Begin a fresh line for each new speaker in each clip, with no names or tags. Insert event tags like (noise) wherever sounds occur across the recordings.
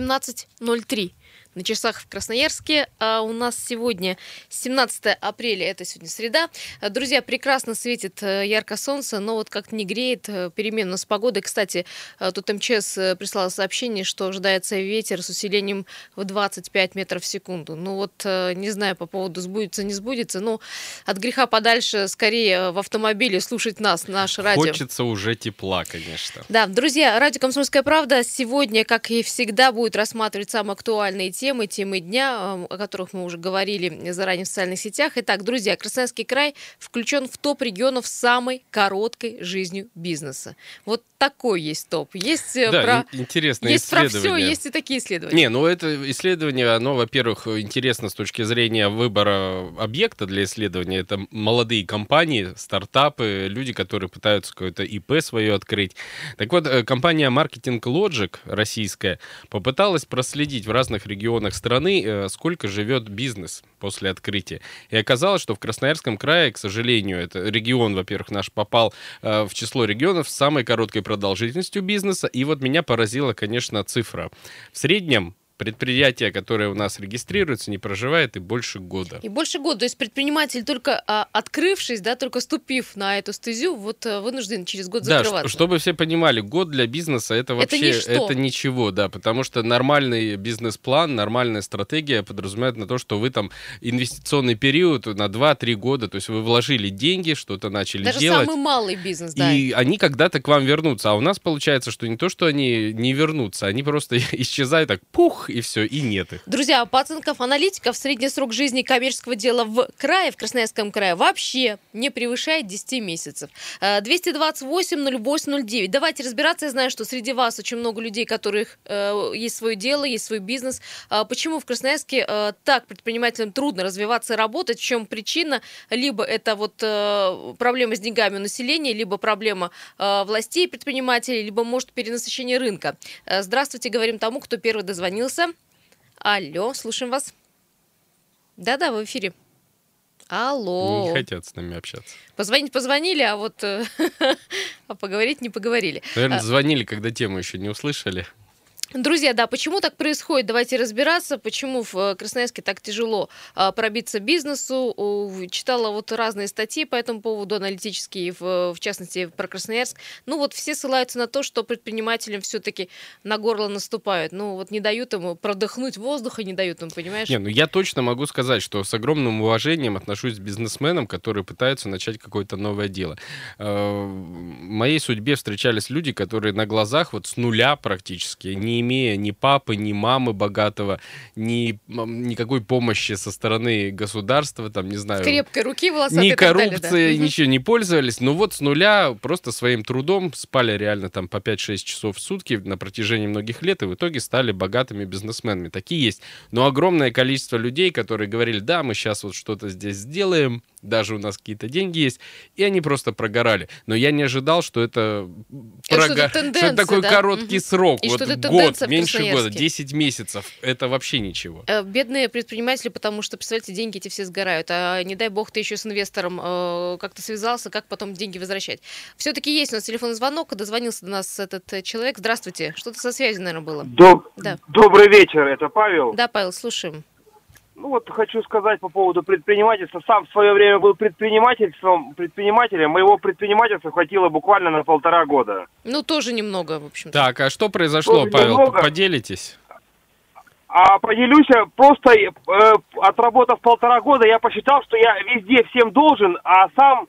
17.03 на часах в Красноярске. А у нас сегодня 17 апреля, это сегодня среда. Друзья, прекрасно светит э, ярко солнце, но вот как-то не греет, э, переменно с погодой. Кстати, э, тут МЧС прислала сообщение, что ожидается ветер с усилением в 25 метров в секунду. Ну вот, не знаю по поводу сбудется, не сбудется, но от греха подальше скорее в автомобиле слушать нас, наш радио.
Хочется уже тепла, конечно.
Да, друзья, радио «Комсомольская правда» сегодня, как и всегда, будет рассматривать самые актуальные темы темы, темы дня, о которых мы уже говорили заранее в социальных сетях. Итак, друзья, Красноярский край включен в топ регионов с самой короткой жизнью бизнеса. Вот такой есть топ. Есть
э, да, про... интересное
есть про все, есть и такие исследования.
Не, ну это исследование, оно, во-первых, интересно с точки зрения выбора объекта для исследования. Это молодые компании, стартапы, люди, которые пытаются какое-то ИП свое открыть. Так вот, э, компания Marketing Logic российская попыталась проследить в разных регионах регионах страны, э, сколько живет бизнес после открытия. И оказалось, что в Красноярском крае, к сожалению, это регион, во-первых, наш попал э, в число регионов с самой короткой продолжительностью бизнеса. И вот меня поразила, конечно, цифра. В среднем предприятие, которое у нас регистрируется, не проживает и больше года.
И больше года. То есть предприниматель, только а, открывшись, да, только ступив на эту стезю, вот а, вынужден через год
да,
закрываться.
чтобы все понимали, год для бизнеса это вообще
это,
это ничего, да, потому что нормальный бизнес-план, нормальная стратегия подразумевает на то, что вы там инвестиционный период на 2-3 года, то есть вы вложили деньги, что-то начали
Даже
делать.
самый малый бизнес, да.
И они когда-то к вам вернутся. А у нас получается, что не то, что они не вернутся, они просто (laughs) исчезают так, пух, и все, и нет их.
Друзья, по оценкам аналитиков, средний срок жизни коммерческого дела в крае, в Красноярском крае, вообще не превышает 10 месяцев. 228 08 09. Давайте разбираться. Я знаю, что среди вас очень много людей, которых э, есть свое дело, есть свой бизнес. А почему в Красноярске э, так предпринимателям трудно развиваться и работать? В чем причина? Либо это вот э, проблема с деньгами у населения, либо проблема властей предпринимателей, либо, может, перенасыщение рынка. Здравствуйте, говорим тому, кто первый дозвонился. Алло, слушаем вас. Да-да, в эфире. Алло.
Не хотят с нами общаться.
Позвонить позвонили, а вот э, (laughs) а поговорить не поговорили.
Наверное, а звонили, когда тему еще не услышали.
Друзья, да, почему так происходит? Давайте разбираться, почему в э, Красноярске так тяжело а, пробиться бизнесу. Читала вот разные статьи по этому поводу, аналитические, в, частности, про Красноярск. Ну вот все ссылаются на то, что предпринимателям все-таки на горло наступают. Ну вот не дают им продохнуть воздуха, не дают им, понимаешь?
Не, ну я точно могу сказать, что с огромным уважением отношусь к бизнесменам, которые пытаются начать какое-то новое дело. Э, в моей судьбе встречались люди, которые на глазах вот с нуля практически, не имея ни папы, ни мамы богатого, ни никакой помощи со стороны государства, там, не знаю...
Крепкой руки
волосатой Ни коррупции, да? ничего не пользовались. Но вот с нуля просто своим трудом спали реально там по 5-6 часов в сутки на протяжении многих лет, и в итоге стали богатыми бизнесменами. Такие есть. Но огромное количество людей, которые говорили, да, мы сейчас вот что-то здесь сделаем, даже у нас какие-то деньги есть, и они просто прогорали. Но я не ожидал, что это,
это прога... что, что это
такой
да?
короткий
угу.
срок.
И
вот год, меньше года, 10 месяцев. Это вообще ничего.
Э, бедные предприниматели, потому что, представляете, деньги эти все сгорают. А не дай бог ты еще с инвестором э, как-то связался, как потом деньги возвращать. Все-таки есть у нас телефонный звонок, дозвонился до нас этот э, человек. Здравствуйте. Что-то со связью, наверное, было.
Доб... Да. Добрый вечер, это Павел.
Да, Павел, слушаем.
Ну вот хочу сказать по поводу предпринимательства. Сам в свое время был предпринимательством, предпринимателем. Моего предпринимательства хватило буквально на полтора года.
Ну, тоже немного, в общем -то.
Так, а что произошло, тоже Павел? Немного. Поделитесь.
А поделюсь, просто э, отработав полтора года, я посчитал, что я везде всем должен, а сам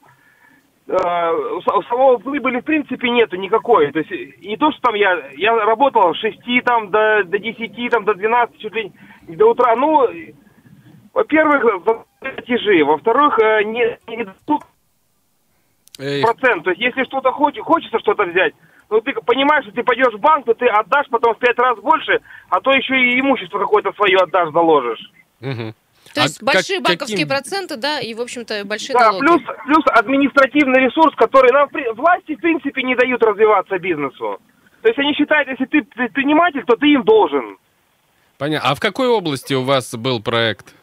э, самого прибыли в принципе нету никакой. То есть не то, что там я, я работал с 6 там, до, до 10, там, до 12, чуть ли не до утра. Ну, во-первых, платежи, во-вторых, э, не, недоступный процент. То есть, если что-то хочешь, хочется что-то взять, ну, ты понимаешь, что ты пойдешь в банк, то ты отдашь потом в пять раз больше, а то еще и имущество какое-то свое отдашь, заложишь.
Угу. То есть а большие как, банковские каким... проценты, да, и, в общем-то, большие да, налоги.
Плюс, плюс административный ресурс, который нам власти, в принципе, не дают развиваться бизнесу. То есть они считают, если ты предприниматель, то ты им должен.
Понятно. А в какой области у вас был проект?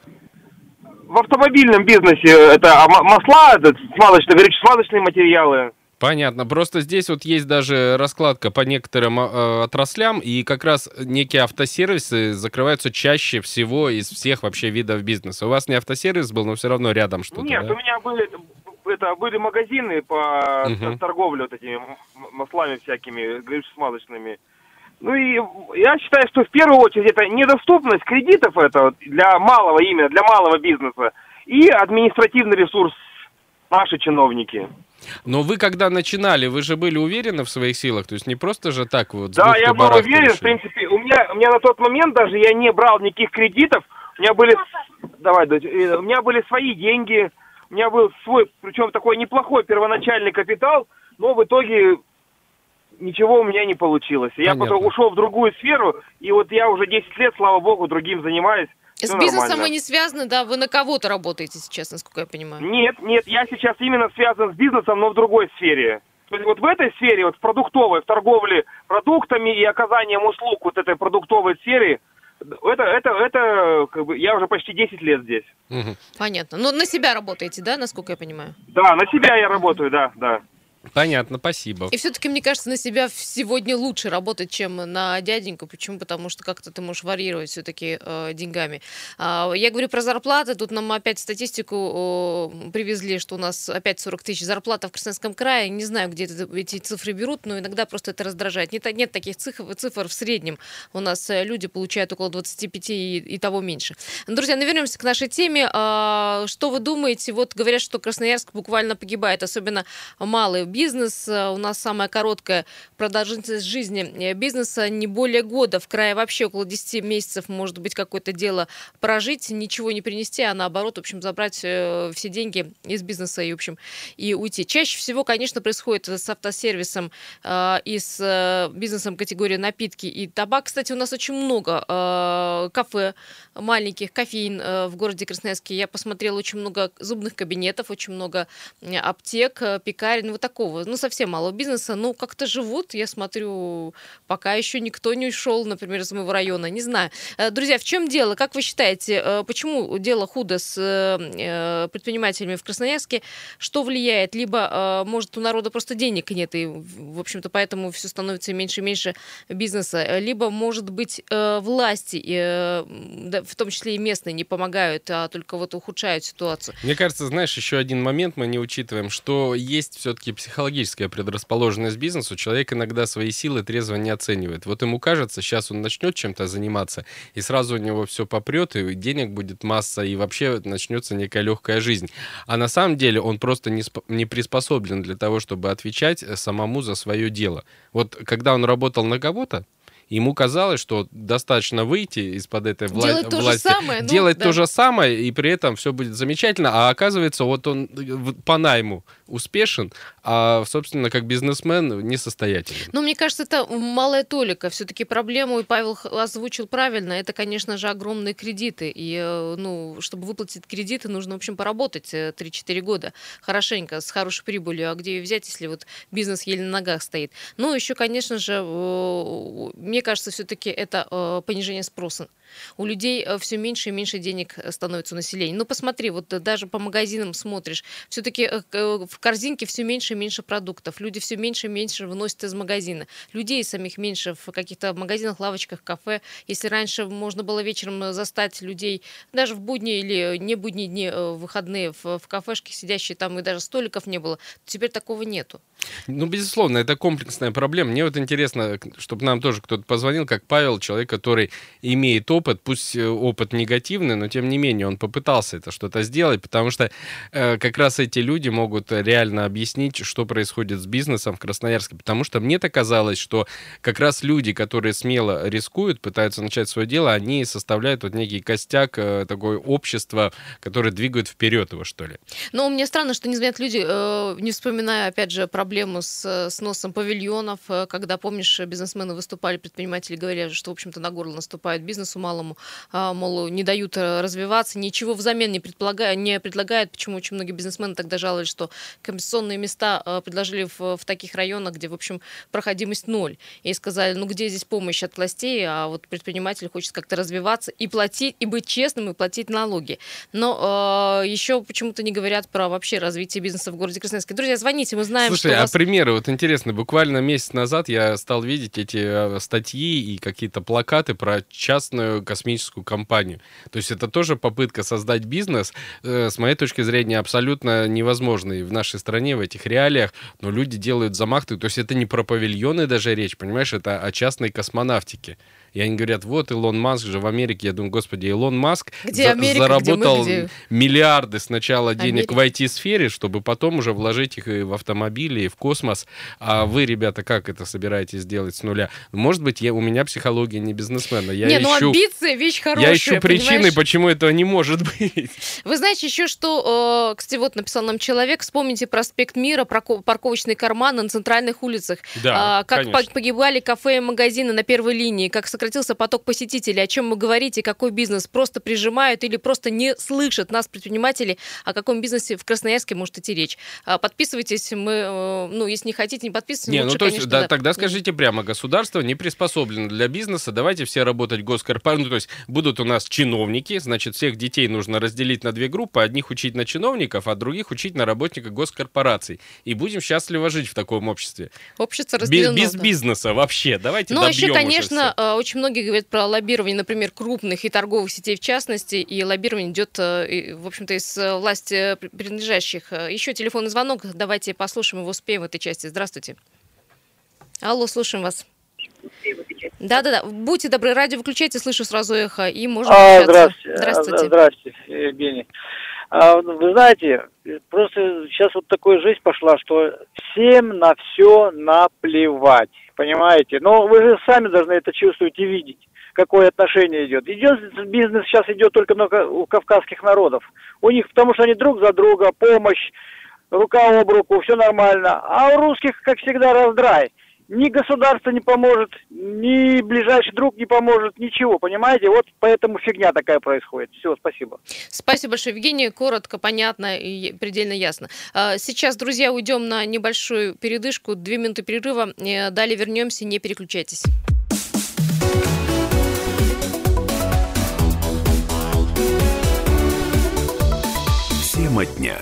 В автомобильном бизнесе это масла, это смазочные, горюче-смазочные материалы.
Понятно. Просто здесь вот есть даже раскладка по некоторым э, отраслям, и как раз некие автосервисы закрываются чаще всего из всех вообще видов бизнеса. У вас не автосервис был, но все равно рядом что-то,
Нет,
да?
у меня были, это, были магазины по
Мгм.
торговле вот этими маслами всякими, смазочными. Ну и я считаю, что в первую очередь это недоступность кредитов это для малого именно, для малого бизнеса и административный ресурс наши чиновники.
Но вы когда начинали, вы же были уверены в своих силах? То есть не просто же так вот
Да, я был уверен, в
решили?
принципе, у меня, у меня на тот момент даже я не брал никаких кредитов, у меня были, давай, э, у меня были свои деньги, у меня был свой, причем такой неплохой первоначальный капитал, но в итоге ничего у меня не получилось. Я
Понятно.
потом ушел в другую сферу, и вот я уже 10 лет, слава богу, другим занимаюсь.
С
Всё
бизнесом
нормально.
вы не связаны, да? Вы на кого-то работаете сейчас, насколько я понимаю.
Нет, нет, я сейчас именно связан с бизнесом, но в другой сфере. То есть вот в этой сфере, вот в продуктовой, в торговле продуктами и оказанием услуг вот этой продуктовой сфере, это, это, это, как бы, я уже почти 10 лет здесь.
Мгм.
Понятно. Но на себя работаете, да, насколько я понимаю?
Да, на себя я работаю, да, да.
Понятно, спасибо.
И все-таки, мне кажется, на себя сегодня лучше работать, чем на дяденьку. Почему? Потому что как-то ты можешь варьировать все-таки деньгами. А, я говорю про зарплаты. Тут нам опять статистику о, привезли, что у нас опять 40 тысяч зарплата в Красноярском крае. Не знаю, где это, эти цифры берут, но иногда просто это раздражает. Нет, нет таких цифр, цифр в среднем. У нас э, люди получают около 25 и, и того меньше. Друзья, ну вернемся к нашей теме. А, Что вы думаете? Вот говорят, что Красноярск буквально погибает, особенно малый бизнес. Э, У нас самая короткая продолжительность жизни э, бизнеса не более года. В крае вообще около 10 месяцев может быть какое-то дело прожить, ничего не принести, а наоборот, в общем, забрать э, все деньги из бизнеса и, в общем, и уйти. Чаще всего, конечно, происходит с автосервисом и с бизнесом категории напитки и табак. Кстати, у нас очень много кафе маленьких, кофеин в городе Красноярске. Я посмотрела очень много зубных кабинетов, очень много аптек, пекарен, вот такого, ну, совсем мало бизнеса. Ну, как-то живут, я смотрю, пока еще никто не ушел, например, из моего района, не знаю. Э, Друзья, в чем дело? Как вы считаете, э, почему дело худо с э, предпринимателями в Красноярске? Что влияет? Либо, может, у народа просто денег нет, и, в общем-то, поэтому все становится меньше и меньше бизнеса. Либо, может быть, власти, в том числе и местные, не помогают, а только вот ухудшают ситуацию.
Мне кажется, знаешь, еще один момент мы не учитываем, что есть все-таки психологическая предрасположенность бизнесу. Человек иногда свои силы трезво не оценивает. Вот ему кажется, сейчас он начнет чем-то заниматься, и сразу у него все попрет, и денег будет масса, и вообще начнется некая легкая жизнь. А на самом деле он просто не, не приспособлен для того, чтобы отвечать э, самому за свое дело. Вот когда он работал на кого-то, Ему казалось, что достаточно выйти из-под этой вла-
Делать то же
власти,
самое, ну,
делать
да.
то же самое, и при этом все будет замечательно. А оказывается, вот он э, по найму успешен, а, собственно, как бизнесмен несостоятелен.
Ну, мне кажется, это малая толика. Все-таки проблему, и Павел озвучил правильно, это, конечно же, огромные кредиты. И, э, ну, чтобы выплатить кредиты, нужно, в общем, поработать э, 3-4 года хорошенько, с хорошей прибылью. А где ее взять, если вот бизнес еле на ногах стоит? Ну, еще, конечно же, э, мне кажется, все-таки это э, понижение спроса. У людей все меньше и меньше денег э, становится у населения. Ну, посмотри, вот э, даже по магазинам смотришь, все-таки в корзинке все меньше и меньше продуктов. Люди все меньше и меньше выносят из магазина. Людей самих меньше в каких-то магазинах, лавочках, кафе. Если раньше можно было вечером э, застать людей, даже в будние или не будние дни, э, выходные, в, в кафешке сидящие там, и даже столиков не было, теперь такого нету.
Ну, безусловно, это комплексная проблема. Мне вот интересно, чтобы нам тоже кто-то позвонил, как Павел, человек, который имеет опыт, пусть э, опыт негативный, но тем не менее он попытался это что-то сделать, потому что э, как раз эти люди могут реально объяснить, что происходит с бизнесом в Красноярске. Потому что мне-то казалось, что как раз люди, которые смело рискуют, пытаются начать свое дело, они составляют вот некий костяк э, такое общество, которое двигает вперед его, что ли.
Но мне странно, что не звонят люди, э, не вспоминая, опять же, проблему с э, сносом павильонов, э, когда, помнишь, бизнесмены выступали предприниматели говорят, что, в общем-то, на горло наступают бизнесу малому, а, мол, не дают э, развиваться, ничего взамен не, предполагают, не предлагают, почему очень многие бизнесмены тогда жаловались, что компенсационные места э, предложили в, в таких районах, где, в общем, проходимость ноль. И сказали, ну где здесь помощь от властей, а вот предприниматель хочет как-то развиваться и платить, и быть честным, и платить налоги. Но э, еще почему-то не говорят про вообще развитие бизнеса в городе Красноярске. Друзья, звоните, мы знаем,
Слушай,
что
а
вас...
примеры, вот интересно, буквально месяц назад я стал видеть эти э, статьи и какие-то плакаты про частную космическую компанию. То есть это тоже попытка создать бизнес, э, с моей точки зрения, абсолютно невозможный в нашей стране, в этих реалиях, но люди делают замахты, то есть это не про павильоны даже речь, понимаешь, это о частной космонавтике. И они говорят, вот Илон Маск же в Америке. Я думаю, господи, Илон Маск
Где
за-
Америка,
заработал
где мы, где-
миллиарды сначала денег
Америка.
в IT-сфере, чтобы потом уже вложить их и в автомобили, и в космос. А вы, ребята, как это собираетесь сделать с нуля? Может быть, я, у меня психология не бизнесмена. Я
не, ну
ищу,
амбиции вещь хорошая.
я ищу причины,
понимаешь?
почему этого не может быть.
Вы знаете еще, что, э, кстати, вот написал нам человек, вспомните проспект Мира, парко- парковочные карманы на центральных улицах,
Да,
А, как
конечно.
по- погибали кафе и магазины на первой линии, как сократился поток посетителей, о чем вы говорите, какой бизнес просто прижимают или просто не слышат нас, предприниматели, о каком бизнесе в Красноярске может идти речь. А, Подписывайтесь, мы, э, ну, если не хотите, не подписывайтесь,
Не,
лучше,
ну то есть,
конечно,
да,
да.
тогда скажите прямо, государство не приспособлено для бизнеса, давайте все работать госкорпорации, ну, то есть будут у нас чиновники, значит, всех детей нужно разделить на две группы, одних учить на чиновников, а других учить на работников госкорпораций. И будем счастливо жить в таком обществе.
Общество
Без,
разделено.
без
да.
бизнеса вообще, давайте
Ну, вообще,
уже
конечно,
всё.
Э, очень многие говорят про лоббирование, например, крупных и торговых сетей в частности, и лоббирование идет, э, в общем-то, из э, власти при- принадлежащих. Э, Еще телефонный звонок, давайте послушаем его, успеем в этой части. Здравствуйте. Алло, слушаем вас. Да-да-да, будьте добры, радио выключайте, слышу сразу эхо, и можем
А,
общаться.
здравствуйте.
Здравствуйте.
А, Здравствуйте, Евгений. А, Вы знаете, просто сейчас вот такая жизнь пошла, что всем на все наплевать, понимаете? Но вы же сами должны это чувствовать и видеть, какое отношение идет. Идет бизнес сейчас идет только у кавказских народов. У них, потому что они друг за друга, помощь, рука об руку, все нормально. А у русских, как всегда, раздрай. Ни государство не поможет, ни ближайший друг не поможет, ничего, понимаете? Вот поэтому фигня такая происходит. Все, спасибо.
Спасибо большое, Евгений. Коротко, понятно и предельно ясно. А, Сейчас, друзья, уйдем на небольшую передышку, две минуты перерыва. Э, Далее вернемся, не переключайтесь.
Тема дня.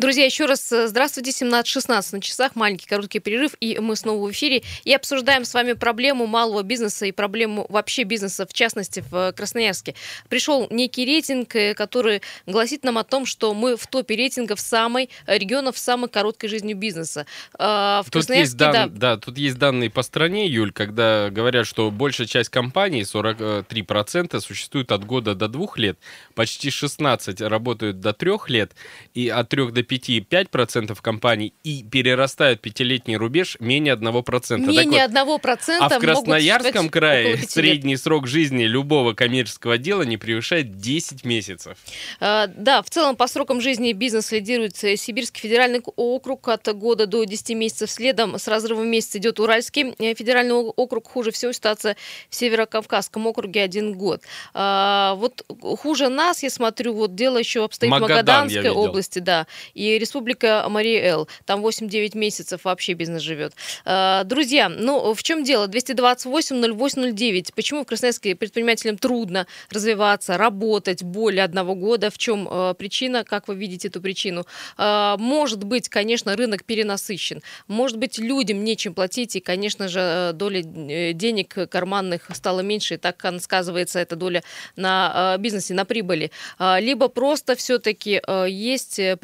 Друзья, еще раз э, здравствуйте. 17.16 на часах, маленький короткий перерыв, и мы снова в эфире. И обсуждаем с вами проблему малого бизнеса и проблему вообще бизнеса, в частности, в э, Красноярске. Пришел некий рейтинг, э, который гласит нам о том, что мы в топе рейтингов самой регионов с самой короткой жизнью бизнеса. А, В
Тут есть,
Красноярске,
дан-
да,
да, тут есть данные по стране, Юль, когда говорят, что большая часть компаний, 43%, существует от года до двух лет, почти 16 работают до трех лет, и от 3 до 5 5% компаний, и перерастают пятилетний рубеж менее 1%. Так
менее
вот,
одного процента
а в Красноярском крае
пяти лет.
средний срок жизни любого коммерческого дела не превышает 10 месяцев.
А, Да, в целом по срокам жизни бизнес лидирует э, Сибирский федеральный округ от года до 10 месяцев. Следом с разрывом месяца идет Уральский э, федеральный округ. Хуже всего ситуация в Северокавказском округе один год. А, Вот хуже нас, я смотрю, вот дело еще обстоит в
Магадан я
Магаданской области, да, и Республика Мария-Эл. Там 8-9 месяцев вообще бизнес живет. А, Друзья, ну в чем дело? 228-08-09. Почему в Красноярске предпринимателям трудно развиваться, работать более одного года? В чем э, причина? Как вы видите эту причину? А, Может быть, конечно, рынок перенасыщен. Может быть, людям нечем платить, и, конечно же, э, доля э, денег карманных стала меньше, и так сказывается эта доля на э, бизнесе, на прибыли. А, Либо просто все-таки есть э,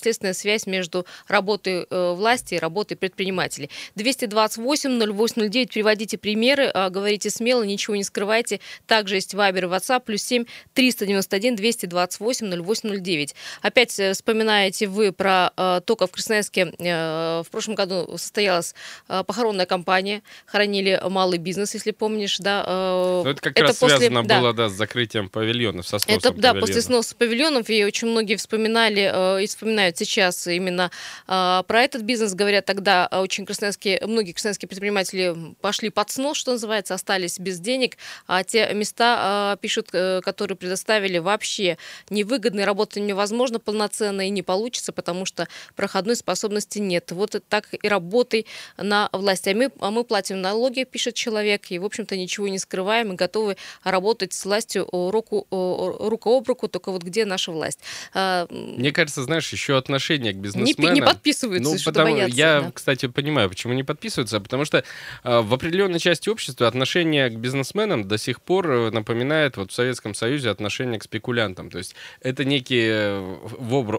причинно-следственная связь между работой э, власти и работой предпринимателей. 228-08-09, приводите примеры, а, говорите смело, ничего не скрывайте. Также есть Вайбер и WhatsApp, плюс 7 391 228 0809. Опять э, вспоминаете вы про э, то, как в Красноярске в прошлом году состоялась похоронная кампания, хоронили малый бизнес, если помнишь, да. э,
Ну, это как раз
после-
связано
да.
было да, с закрытием павильонов, со сносом
Это, да,
павильонов.
после сноса павильонов, и очень многие вспоминали и вспоминают сейчас именно а, про этот бизнес. Говорят, тогда очень красноярские, многие красноярские предприниматели пошли под снос, что называется, остались без денег. А те места, а, пишут, а, которые предоставили, вообще невыгодны, работать невозможно полноценно и не получится, потому что проходной способности нет. Вот так и работай на власти. А мы, а мы платим налоги, пишет человек, и, в общем-то, ничего не скрываем, и готовы работать с властью руку, рука об руку, только вот где наша власть. А,
Мне кажется, знаешь, еще отношение к бизнесменам.
Не, не подписываются,
ну,
что
потому,
боятся.
Я,
да.
кстати, понимаю, почему не подписываются, потому что э, в определенной части общества отношение к бизнесменам до сих пор э, напоминает вот в Советском Союзе отношение к спекулянтам. То есть это некий э,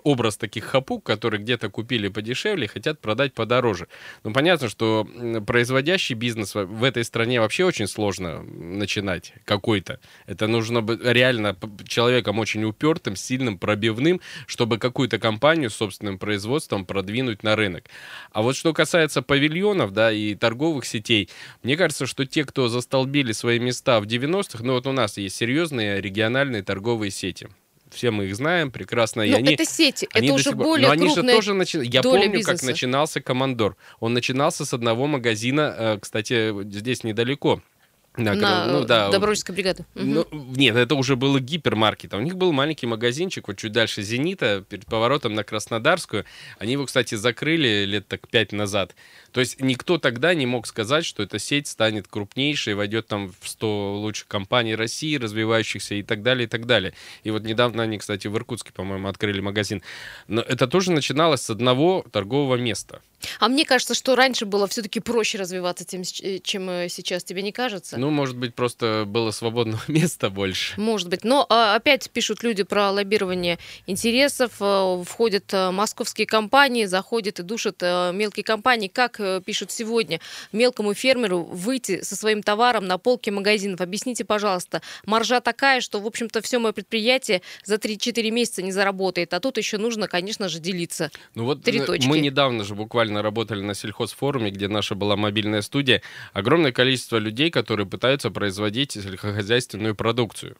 образ таких хапук, которые где-то купили подешевле, хотят продать подороже. Ну, понятно, что производящий бизнес в этой стране вообще очень сложно начинать какой-то. Это нужно быть реально человеком очень упертым, сильным, пробивным, чтобы какую-то компанию с собственным производством продвинуть на рынок. А вот что касается павильонов, да, и торговых сетей, мне кажется, что те, кто застолбили свои места в 90-х, ну вот у нас есть серьезные региональные торговые сети все мы их знаем прекрасно.
Но
и они,
это сети,
они
это уже
сих
более
Но они же тоже начи- Я помню,
бизнеса.
как начинался Командор. Он начинался с одного магазина, э, кстати, здесь недалеко. На,
на
ну, да,
Добровольской бригады. Мгм.
ну, нет, это уже было гипермаркет. У них был маленький магазинчик, вот чуть дальше Зенита, перед поворотом на Краснодарскую. Они его, кстати, закрыли лет так пять назад. То есть никто тогда не мог сказать, что эта сеть станет крупнейшей, войдет там в 100 лучших компаний России, развивающихся и так далее, и так далее. И вот недавно они, кстати, в Иркутске, по-моему, открыли магазин. Но это тоже начиналось с одного торгового места.
А мне кажется, что раньше было все-таки проще развиваться, тем, э, чем э, сейчас. Тебе не кажется?
Ну, может быть, просто было свободного (laughs) места больше.
Может быть. Но а, опять пишут люди про лоббирование интересов. э, Входят московские компании, заходят и душат мелкие компании. Как пишут сегодня мелкому фермеру выйти со своим товаром на полки магазинов? Объясните, пожалуйста. Маржа такая, что, в общем-то, все мое предприятие за 3-4 месяца не заработает. А тут еще нужно, конечно же, делиться.
Ну вот
Три точки.
мы недавно же буквально работали на сельхозфоруме, где наша была мобильная студия. Огромное количество людей, которые пытаются производить сельскохозяйственную продукцию.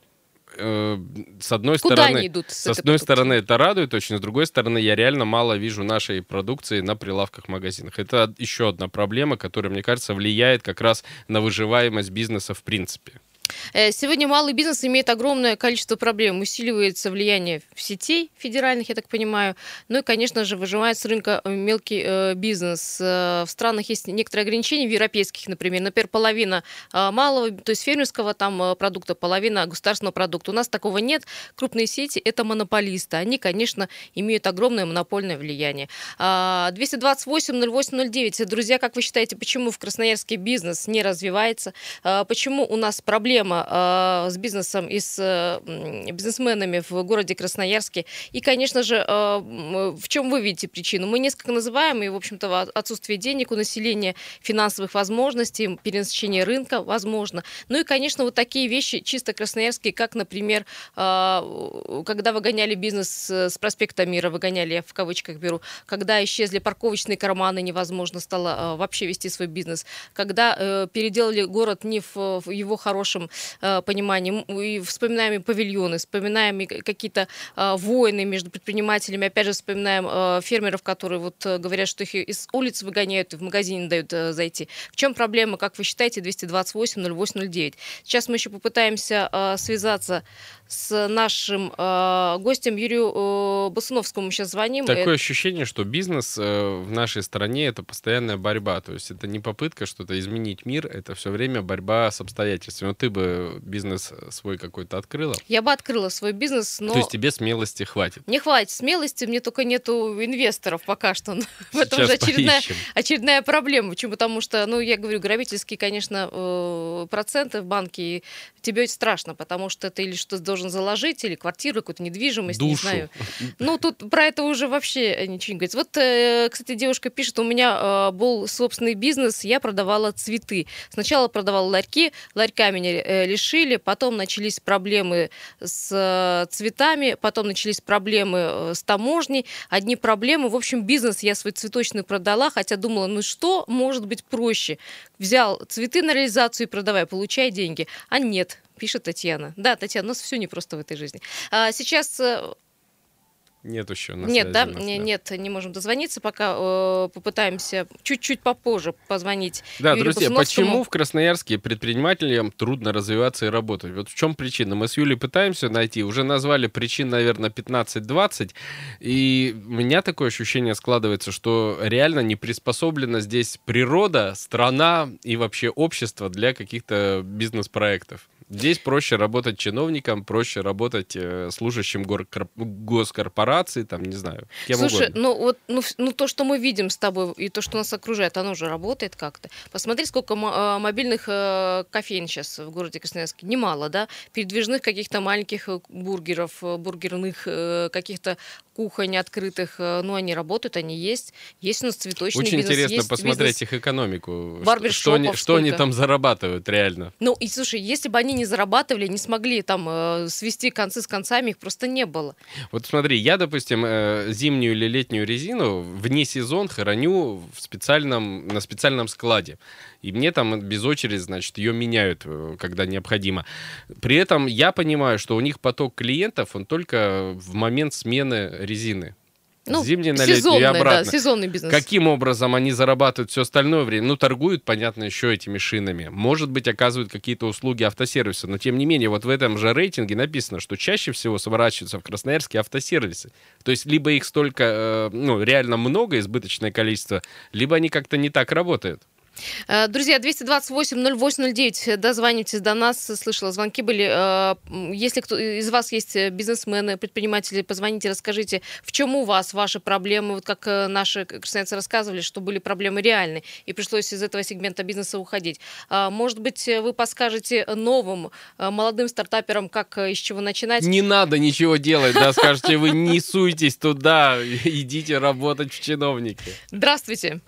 Э, С одной
Куда
стороны,
они идут с
с одной
продукцией?
стороны это радует очень, с другой стороны я реально мало вижу нашей продукции на прилавках магазинах. Это еще одна проблема, которая, мне кажется, влияет как раз на выживаемость бизнеса в принципе.
Э, Сегодня малый бизнес имеет огромное количество проблем. Усиливается влияние сетей федеральных, я так понимаю. Ну и, конечно же, выжимает с рынка э, мелкий э, бизнес. В странах есть некоторые ограничения, в европейских, например. Например, половина малого, то есть фермерского там продукта, половина государственного продукта. У нас такого нет. Крупные сети – это монополисты. Они, конечно, имеют огромное монопольное влияние. А, 228-08-09. Друзья, как вы считаете, почему в Красноярске бизнес не развивается? А, Почему у нас проблема а, с бизнесом и с бизнесменами в городе Красноярске? И, конечно же, а, в чем вы видите причину? Мы несколько называем, и, в общем-то, отсутствие денег у населения, финансовых возможностей, перенасыщение рынка, возможно. Ну и, конечно, вот такие вещи чисто красноярские, как, например, а, когда выгоняли бизнес с проспекта Мира, выгоняли, я в кавычках беру, когда исчезли парковочные карманы, невозможно стало вообще вести свой бизнес, когда э, переделали город не в его хорошем э, понимании, и вспоминаем и павильоны, вспоминаем и какие-то а, войны между предпринимателями, опять же вспоминаем э, фермеров, которые вот э, говорят, что их из улиц выгоняют и в магазин не дают э, зайти. В чем проблема, как вы считаете, 228-08-09? Сейчас мы еще попытаемся э, связаться с нашим э, гостем Юрию э, Басуновскому. Мы сейчас звоним.
Такое ощущение, что бизнес э, в нашей стране это постоянная борьба. То есть это не попытка что-то изменить мир, это все время борьба с обстоятельствами. Вот ты бы бизнес свой какой-то открыла.
Я бы открыла свой бизнес, но
То есть тебе смелости хватит.
не хватит смелости, мне только нету инвесторов пока что. (laughs)
Сейчас
же очередная,
поищем.
очередная проблема. Почему? Потому что, ну, я говорю, грабительские, конечно, э, проценты в банке, и тебе страшно, потому что ты или что должен заложить, или квартиру, какую-то недвижимость, не
Душу.
знаю. (laughs) Ну, тут про это уже вообще ничего не говорится. Вот, э, кстати, девушка пишет, у меня э, был собственный бизнес, я продавала цветы. Сначала продавала ларьки, ларька меня э, лишили, потом начались проблемы с э, цветами, потом начались проблемы э, с таможней, одни проблемы. В общем, бизнес я свой цветочный продала, хотя думала, ну что может быть проще? Взял цветы на реализацию и продавай, получай деньги. А нет, пишет Татьяна. Да, Татьяна, у нас все непросто в этой жизни. А сейчас э,
Нет еще на
Нет, да?
нас,
Не- Нет, не можем дозвониться, пока э, попытаемся чуть-чуть попозже позвонить.
Да,
Юрию
друзья, почему в Красноярске предпринимателям трудно развиваться и работать? Вот в чем причина? Мы с Юлей пытаемся найти, уже назвали причин, наверное, 15-20, и у меня такое ощущение складывается, что реально не приспособлена здесь природа, страна и вообще общество для каких-то бизнес-проектов. Здесь проще работать чиновникам, проще работать э, служащим горкор- госкорпорации, там, не знаю, кем
Слушай,
угодно.
ну вот ну, ну, то, что мы видим с тобой, и то, что нас окружает, оно же работает как-то. Посмотри, сколько э, мобильных э, кофеин сейчас в городе Красноярске. Немало, да? Передвижных каких-то маленьких э, бургеров, э, бургерных э, каких-то кухонь открытых. Ну, они работают, они есть. Есть у нас цветочный
Очень
бизнес,
интересно
есть
посмотреть
бизнес-
их экономику. Что- Что они, что они там зарабатывают реально.
Ну, и слушай, если бы они не зарабатывали, не смогли там э, свести концы с концами, их просто не было.
Вот смотри, я, допустим, э, зимнюю или летнюю резину вне сезон храню в специальном, на специальном складе. И мне там без очереди, значит, ее меняют, э, когда необходимо. При этом я понимаю, что у них поток клиентов, он только в момент смены резины.
Ну,
С зимней на летнюю и
сезонный, да,
обратно.
сезонный бизнес.
Каким образом они зарабатывают все остальное время? Ну, торгуют, понятно, еще этими шинами. Может быть, оказывают какие-то услуги автосервиса. Но, тем не менее, вот в этом же рейтинге написано, что чаще всего сворачиваются в Красноярске автосервисы. То есть, либо их столько, э, ну, реально много, избыточное количество, либо они как-то не так работают.
Э, Друзья, 228-08-09, дозванивайтесь до нас. Слышала, звонки были. Э, Если кто из вас есть э, бизнесмены, предприниматели, позвоните, расскажите, в чем у вас ваши проблемы. Вот как э, наши красноярцы рассказывали, что были проблемы реальные, и пришлось из этого сегмента бизнеса уходить. Может быть, э, вы подскажете новым э, молодым стартаперам, как э, из чего начинать?
Не надо ничего делать, да, скажете, вы не суйтесь туда, (laughs) идите работать в чиновники.
Здравствуйте.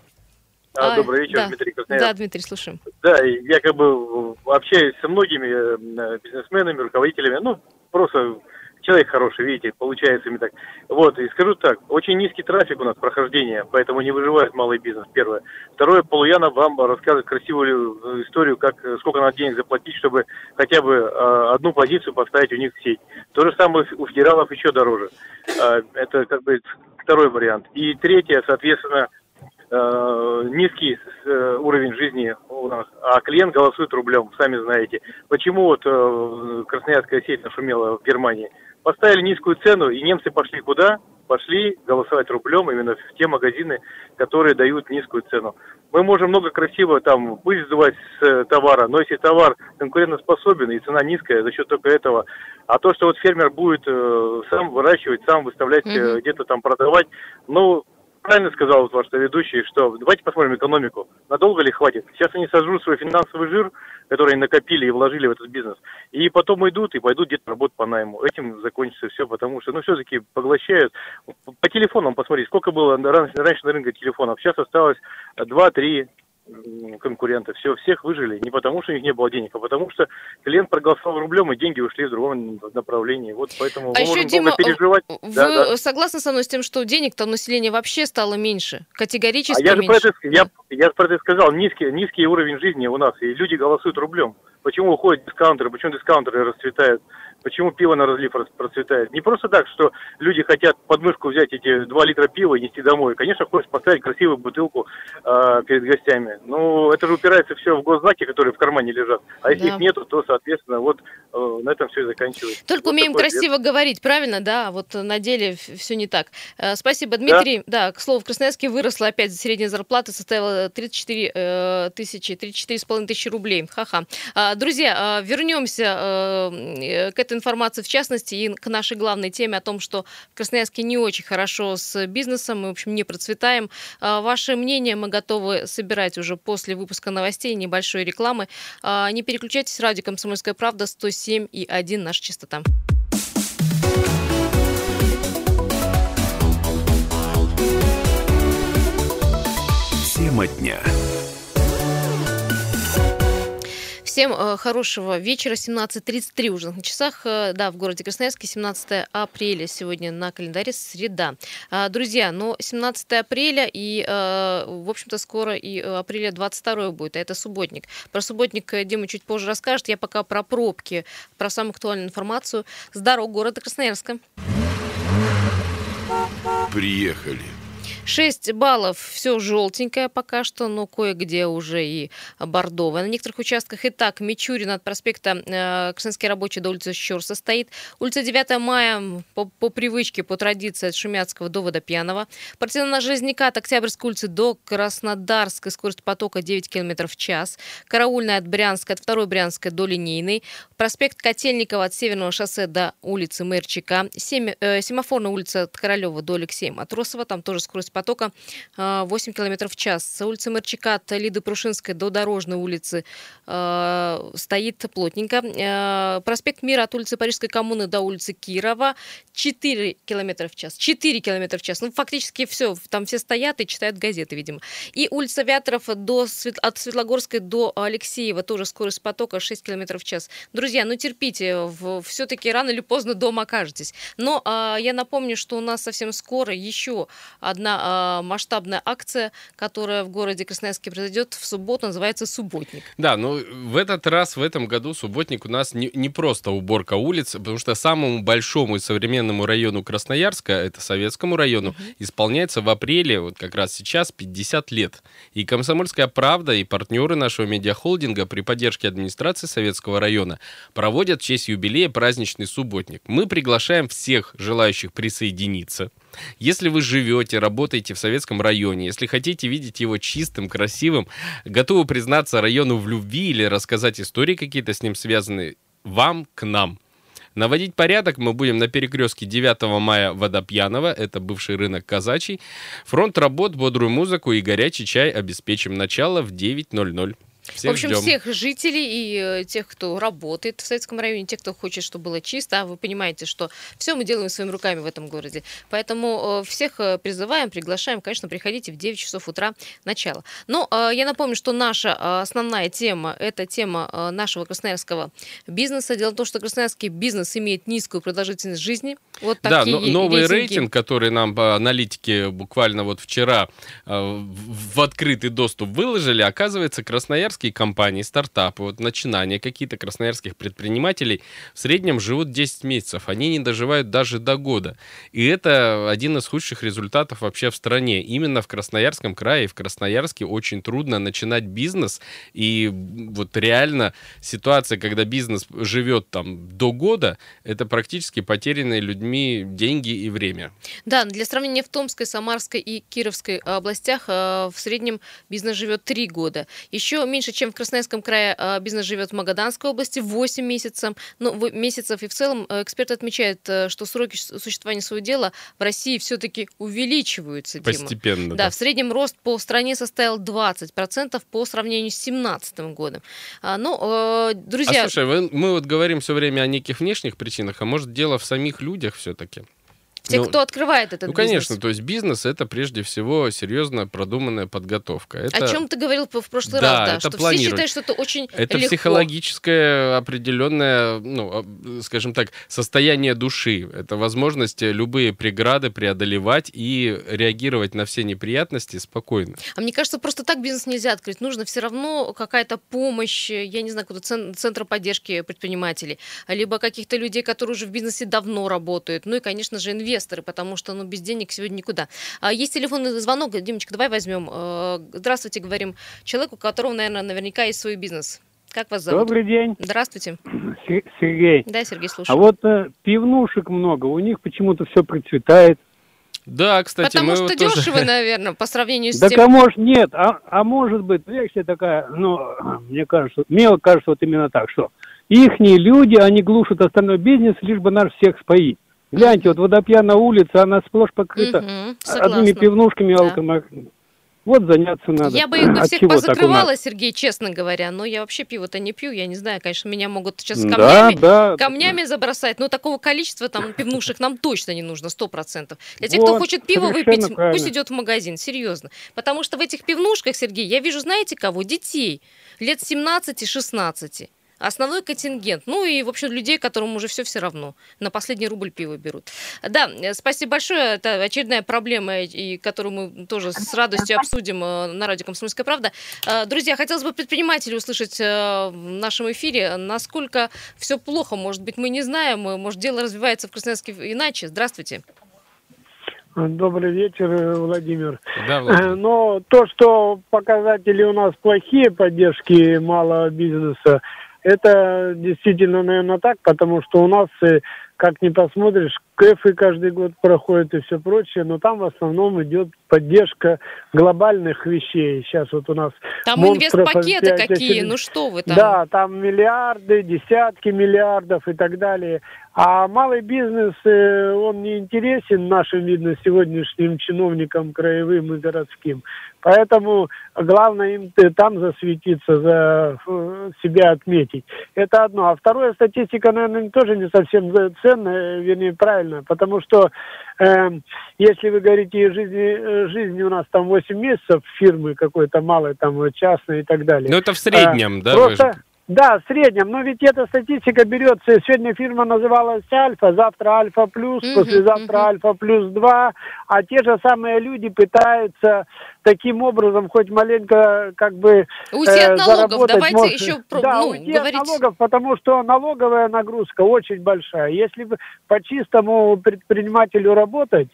А,
А,
добрый вечер,
да.
Дмитрий
Да,
Красноярск.
Дмитрий, слушаем.
Да, я как бы общаюсь со многими э, бизнесменами, руководителями, ну, просто человек хороший, видите, получается мне так. Вот, и скажу так, очень низкий трафик у нас прохождения, поэтому не выживает малый бизнес, первое. Второе, Полуяна вам расскажет красивую историю, как, сколько надо денег заплатить, чтобы хотя бы э, одну позицию поставить у них в сеть. То же самое у федералов еще дороже. Э, это как бы второй вариант. И третье, соответственно, низкий э, уровень жизни у нас, а клиент голосует рублем, сами знаете. Почему вот э, красноярская сеть нашумела в Германии? Поставили низкую цену, и немцы пошли куда? Пошли голосовать рублем именно в те магазины, которые дают низкую цену. Мы можем много красиво там пыль сдувать с э, товара, но если товар конкурентоспособен и цена низкая за счет только этого, а то, что вот фермер будет э, сам выращивать, сам выставлять, э,
Мгм.
где-то там продавать, ну, правильно сказал вот ваш ведущий, что давайте посмотрим экономику. Надолго ли хватит? Сейчас они сожрут свой финансовый жир, который накопили и вложили в этот бизнес. И потом идут и пойдут где-то работать по найму. Этим закончится все, потому что, ну, все-таки поглощают. По телефонам посмотри, сколько было раньше на рынке телефонов. Сейчас осталось 2-3 конкурента. Все, всех выжили. Не потому, что у них не было денег, а потому что клиент проголосовал рублем, и деньги ушли в другом направлении. Вот поэтому
А
мы
еще,
можем
Дима,
переживать.
Вы
Да, да.
согласны со мной с тем, что денег-то у населения вообще стало меньше?
А
Категорически
я же про
меньше.
это, я, я про это сказал, низкий, низкий уровень жизни у нас, и люди голосуют рублем. Почему уходят дискаунтеры, почему дискаунтеры расцветают, почему пиво на разлив процветает. Не просто так, что люди хотят подмышку взять эти 2 литра пива и нести домой. Конечно, хочется поставить красивую бутылку э, перед гостями. Но это же упирается все в госзнаки, которые в кармане лежат. А если
Да.
их нету, то, соответственно, вот э, на этом все и заканчивается.
Только
Вот
умеем
такой ответ.
красиво говорить, правильно, да? Вот на деле все не так. Э, Спасибо, Дмитрий. Да. к слову, в Красноярске выросла опять средняя зарплата, составила 34 э, тысячи, 34,5 тысячи рублей. Ха-ха. А, Друзья, а, вернемся э, к этой информации, в частности, и к нашей главной теме о том, что в Красноярске не очень хорошо с бизнесом, мы, в общем, не процветаем. А, Ваше мнение мы готовы собирать уже после выпуска новостей, небольшой рекламы. А, Не переключайтесь, радио «Комсомольская правда» 107 и 1 наша частота.
Тема дня.
Всем э, хорошего вечера. 17.33 уже на часах. Э, да, в городе Красноярске 17 апреля. Сегодня на календаре среда. А, друзья, ну 17 апреля и, э, в общем-то, скоро и э, апреля 22 будет, а это субботник. Про субботник э, Дима чуть позже расскажет. Я пока про пробки, про самую актуальную информацию с дорог города Красноярска.
приехали.
6 баллов, все желтенькое пока что, но кое-где уже и бордовое. На некоторых участках Итак, Мичурина от проспекта э, Красноярский рабочий до улицы Щерса стоит. Улица 9 мая по, по привычке, по традиции от Шумяцкого до Водопьянова. Партизана Железняка от Октябрьской улицы до Краснодарской скорость потока 9 км в час. Караульная от Брянска, от 2 Брянской до Линейной. Проспект Котельникова от Северного шоссе до улицы Мэрчика. Семи, э, семафорная улица от Королева до Алексея Матросова. Там тоже скорость потока 8 км в час. С улицы Мерчика от Лиды Прушинской до Дорожной улицы э, стоит плотненько. Э, проспект Мира от улицы Парижской коммуны до улицы Кирова 4 км в час. 4 км в час. Ну, фактически все. Там все стоят и читают газеты, видимо. И улица Вяторов до, от Светлогорской до Алексеева тоже скорость потока 6 км в час. Друзья, ну терпите, все-таки рано или поздно дома окажетесь. Но я напомню, что у нас совсем скоро еще одна а, масштабная акция, которая в городе Красноярске произойдет в субботу, называется «Субботник».
Да, ну в этот раз, в этом году «Субботник» у нас не, не просто уборка улиц, потому что самому большому и современному району Красноярска, это Советскому району, угу. исполняется в апреле, вот как раз сейчас, 50 лет. И «Комсомольская правда» и партнеры нашего медиахолдинга при поддержке администрации Советского района проводят в честь юбилея праздничный субботник. Мы приглашаем всех желающих присоединиться. Если вы живете, работаете в советском районе, если хотите видеть его чистым, красивым, готовы признаться району в любви или рассказать истории какие-то с ним связанные, вам к нам. Наводить порядок мы будем на перекрестке 9 мая Водопьянова, это бывший рынок казачий. Фронт работ, бодрую музыку и горячий чай обеспечим. Начало в 9.00.
Всех в общем, ждем. всех жителей и э, тех, кто работает в Советском районе, тех, кто хочет, чтобы было чисто, а вы понимаете, что все мы делаем своими руками в этом городе. Поэтому э, всех э, призываем, приглашаем, конечно, приходите в 9 часов утра начало. Но я напомню, что наша основная тема – это тема нашего красноярского бизнеса. Дело в том, что красноярский бизнес имеет низкую продолжительность жизни. Вот
да, но новый рейтинги. рейтинг, который нам аналитики буквально вот вчера в открытый доступ выложили, оказывается, Красноярск красноярские компании, стартапы, вот начинания какие-то красноярских предпринимателей в среднем живут 10 месяцев. Они не доживают даже до года. И это один из худших результатов вообще в стране. Именно в Красноярском крае, в Красноярске очень трудно начинать бизнес. И вот реально ситуация, когда бизнес живет там до года, это практически потерянные людьми деньги и время.
Да, для сравнения в Томской, Самарской и Кировской областях э, в среднем бизнес живет 3 года. Еще меньше меньше, чем в Красноярском крае а, бизнес живет в Магаданской области 8 месяцев. Ну, месяцев. И в целом э, эксперты отмечают, э, что сроки существования своего дела в России все-таки увеличиваются.
Дима. Постепенно.
Да, да, в среднем рост по стране составил 20% по сравнению с 2017 годом. А, ну, э, друзья...
А слушай, вы, мы вот говорим все время о неких внешних причинах, а может дело в самих людях все-таки?
Те, ну, кто открывает этот
ну, бизнес. Ну, конечно, то есть бизнес это прежде всего серьезно продуманная подготовка. Это...
О чем ты говорил в прошлый да, раз, да, это что все считают, что это очень
Это
легко.
психологическое определенное, ну, а, скажем так, состояние души. Это возможность любые преграды преодолевать и реагировать на все неприятности спокойно.
А мне кажется, просто так бизнес нельзя открыть. Нужно все равно какая-то помощь, я не знаю, какого-то центра поддержки предпринимателей, либо каких-то людей, которые уже в бизнесе давно работают. Ну и, конечно же, инвесторы инвесторы, потому что ну, без денег сегодня никуда. А есть телефонный звонок. Димочка, давай возьмем. Э, здравствуйте, говорим человеку, у которого, наверное, наверняка есть свой бизнес. Как вас зовут?
Добрый день.
Здравствуйте.
Сергей.
Да, Сергей, слушаю.
А вот э, пивнушек много, у них почему-то все процветает.
Да, кстати,
Потому
мы
что
тоже...
дешево, (laughs) наверное, по сравнению с
так
тем...
а может нет, а, а может быть, версия такая, ну, мне кажется, мне кажется вот именно так, что ихние люди, они глушат остальной бизнес, лишь бы нас всех споить. Гляньте, вот водопьяная улица, она сплошь покрыта
угу,
одними пивнушками, да. Вот заняться надо.
Я бы их бы всех позакрывала, Сергей, честно говоря. Но я вообще пиво-то не пью. Я не знаю, конечно, меня могут сейчас камнями, да, да. камнями забросать. Но такого количества там пивнушек нам точно не нужно, сто процентов. Для тех, вот, кто хочет пиво выпить, правильно. пусть идет в магазин, серьезно. Потому что в этих пивнушках, Сергей, я вижу, знаете кого? Детей лет 17-16 основной контингент. Ну и, в общем, людей, которым уже все все равно. На последний рубль пиво берут. Да, э, спасибо большое. Это очередная проблема, и которую мы тоже с радостью обсудим э, на радио «Комсомольская правда». Э, друзья, хотелось бы предпринимателей услышать в нашем эфире, насколько все плохо. Может быть, мы не знаем, может, дело развивается в Красноярске иначе. Здравствуйте.
Добрый вечер, э, Владимир.
Да, Владимир.
Но то, что показатели у нас плохие поддержки малого бизнеса, это действительно, наверное, так, потому что у нас, э, как ни посмотришь, КЭФы каждый год проходят и все прочее, но там в основном идет поддержка глобальных вещей. Сейчас вот у нас
Там инвестпакеты какие, ну что вы там?
Да, там миллиарды, десятки миллиардов и так далее. А малый бизнес, э, он не интересен нашим, видно, сегодняшним чиновникам краевым и городским. Поэтому главное им т- там засветиться, за э, себя отметить. Это одно. А второе, статистика, наверное, тоже не совсем э, ценная, вернее, правильно, потому что э, если вы говорите о жизни, э, жизни у нас там 8 месяцев фирмы какой-то малой, там, э, частной и так далее.
Ну, это в среднем,
А,
да?
Просто, да, в среднем. Но ведь эта статистика берется. Сегодня фирма называлась Альфа, завтра Альфа плюс,
Мгм,
послезавтра
мгм.
Альфа плюс 2. А те же самые люди пытаются таким образом хоть маленько как бы
Уйти
э,
от налогов,
заработать,
давайте
может.
еще про-
да,
ну,
уйти
говорить.
от налогов, потому что налоговая нагрузка очень большая. Если по чистому предпринимателю работать,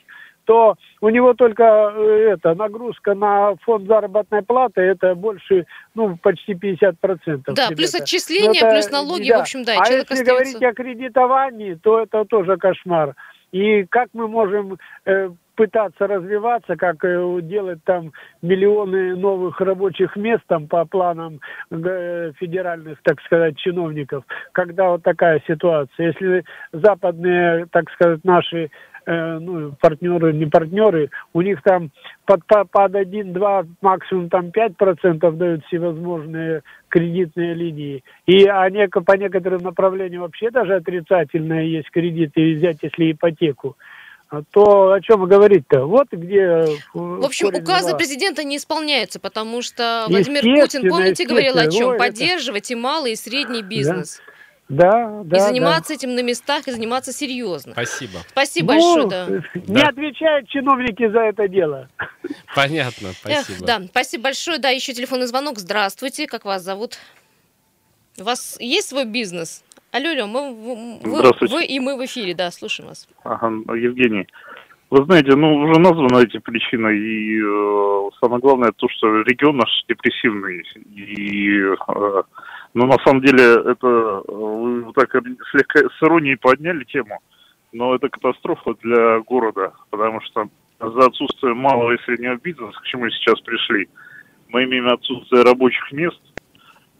то у него только э, это нагрузка на фонд заработной платы это больше, ну, почти 50%.
Да, плюс
где-то.
отчисления,
Ну, это-
плюс налоги,
да.
в общем, да,
а если
остается...
говорить о кредитовании, то это тоже кошмар. И как мы можем э, пытаться развиваться, как э, делать там миллионы новых рабочих мест там по планам э, федеральных, так сказать, чиновников, когда вот такая ситуация. Если западные, так сказать, наши ну, партнеры, не партнеры, у них там под, по- под 1-2, максимум там 5% дают всевозможные кредитные линии. И а неко- по некоторым направлениям вообще даже отрицательные есть кредиты, взять если ипотеку. А То о чем говорить-то? Вот где... э,
В общем, указы президента не исполняются, потому что Владимир Путин, помните, говорил о чем?
Ой, это-
Поддерживать и малый, и средний бизнес.
Да, да,
и
да.
заниматься этим на местах, и заниматься серьезно.
Спасибо.
Спасибо
Ну,
большое, да.
Не
Да.
отвечают чиновники за это дело.
Понятно,
Эх,
спасибо.
да, спасибо большое. Да, еще телефонный звонок. Здравствуйте, как вас зовут? У вас есть свой бизнес? Алло, алло, мы, в- вы,
Здравствуйте.
вы и мы в эфире, да, слушаем вас.
Ага, Евгений. Вы знаете, ну, уже названы эти причины, и э, самое главное то, что регион наш депрессивный, и, э, ну, на самом деле, это, э, вы вот так слегка с иронией подняли тему, но это катастрофа для города, потому что за отсутствие малого и среднего бизнеса, к чему мы сейчас пришли, мы имеем отсутствие рабочих мест,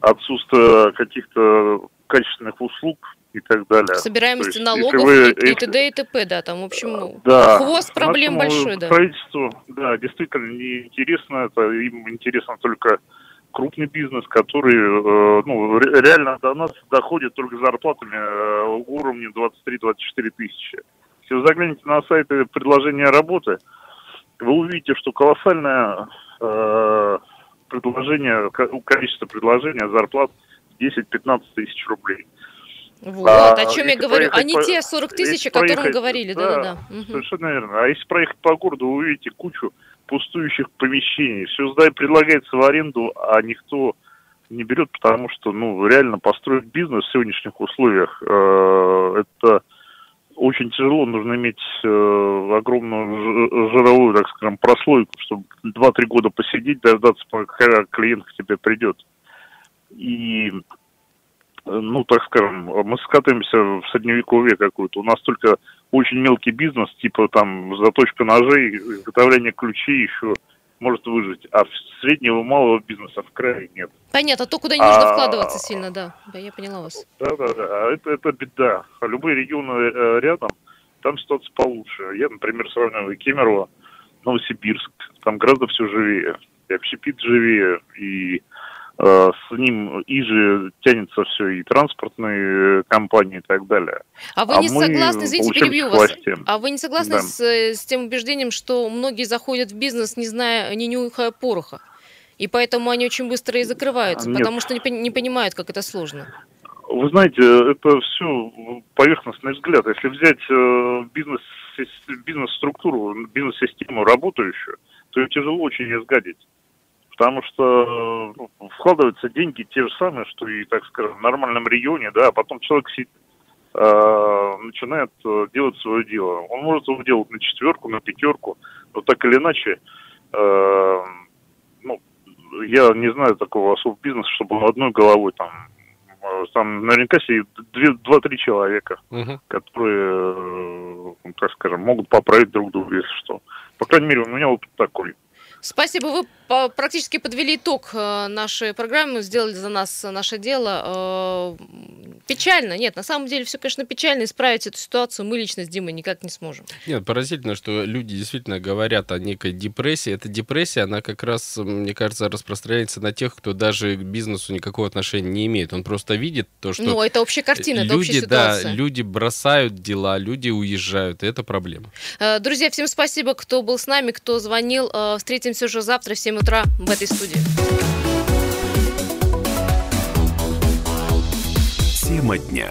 отсутствие каких-то качественных услуг и так далее.
Собираемости
То есть,
налогов
вы-
и, и т.д. и т.п., да, там, в общем, ну,
да.
хвост проблем большой, да.
Правительству, да, действительно неинтересно. Это им интересно только крупный бизнес, который э, ну, ре- реально до нас доходит только зарплатами э, уровня 23-24 тысячи. Если вы заглянете на сайты предложения работы, вы увидите, что колоссальное э, предложение, ко- количество предложения зарплат 10-15 тысяч рублей.
Вот,
А,
о чем я говорю. А не
по-
те 40 тысяч, о которых говорили,
да,
да-да-да. Мгм.
Совершенно верно. А если проехать по городу, вы увидите кучу пустующих помещений. Все сда- предлагается в аренду, а никто не берет, потому что, ну, реально построить бизнес в сегодняшних условиях, э, это очень тяжело. Нужно иметь э, огромную жировую, так скажем, прослойку, чтобы 2-3 года посидеть, дождаться, пока клиент к тебе придет. И ну, так скажем, мы скатываемся в средневековье какое-то. У нас только очень мелкий бизнес, типа там заточка ножей, изготовление ключей еще может выжить, а среднего малого бизнеса в крае нет.
Понятно, то, куда не нужно
А,
вкладываться сильно, да. Да, я поняла вас.
Да, да, да. А это, это беда. А любые регионы э, рядом, там ситуация получше. Я, например, сравниваю Кемерово, Новосибирск. Там гораздо все живее. И общепит живее, и с ним иже тянется все, и транспортные э, компании и так далее.
А вы
А
не
мы
согласны, извините, перебью вас. А вы не согласны
Да.
с, э, с тем убеждением, что многие заходят в бизнес, не зная, не нюхая пороха? И поэтому они очень быстро и закрываются,
Нет.
потому что не, не понимают, как это сложно.
Вы знаете, это все поверхностный взгляд. Если взять э, бизнес, бизнес-структуру, бизнес-систему работающую, то ее тяжело очень изгадить. Потому что ну, вкладываются деньги те же самые, что и, так скажем, в нормальном регионе, да, а потом человек сидит, э, начинает э, делать свое дело. Он может его делать на четверку, на пятерку, но так или иначе, э, ну, я не знаю такого особого бизнеса, чтобы одной головой там, э, там наверняка сидит два-три человека,
Мгм.
которые, так скажем, могут поправить друг друга, если что. По крайней мере, у меня опыт такой.
Спасибо. Вы практически подвели итог э, нашей программы, сделали за нас э, наше дело. Э, Печально. Нет, на самом деле все, конечно, печально. Исправить эту ситуацию мы лично с Димой никак не сможем.
Нет, поразительно, что люди действительно говорят о некой депрессии. Эта депрессия, она как раз, мне кажется, распространяется на тех, кто даже к бизнесу никакого отношения не имеет. Он просто видит то, что
Ну, это общая картина, это общая
люди, да,
ситуация.
люди бросают дела, люди уезжают, и это проблема.
Друзья, всем спасибо, кто был с нами, кто звонил. Э, Встретимся уже завтра в 7 утра в этой студии.
Тема дня.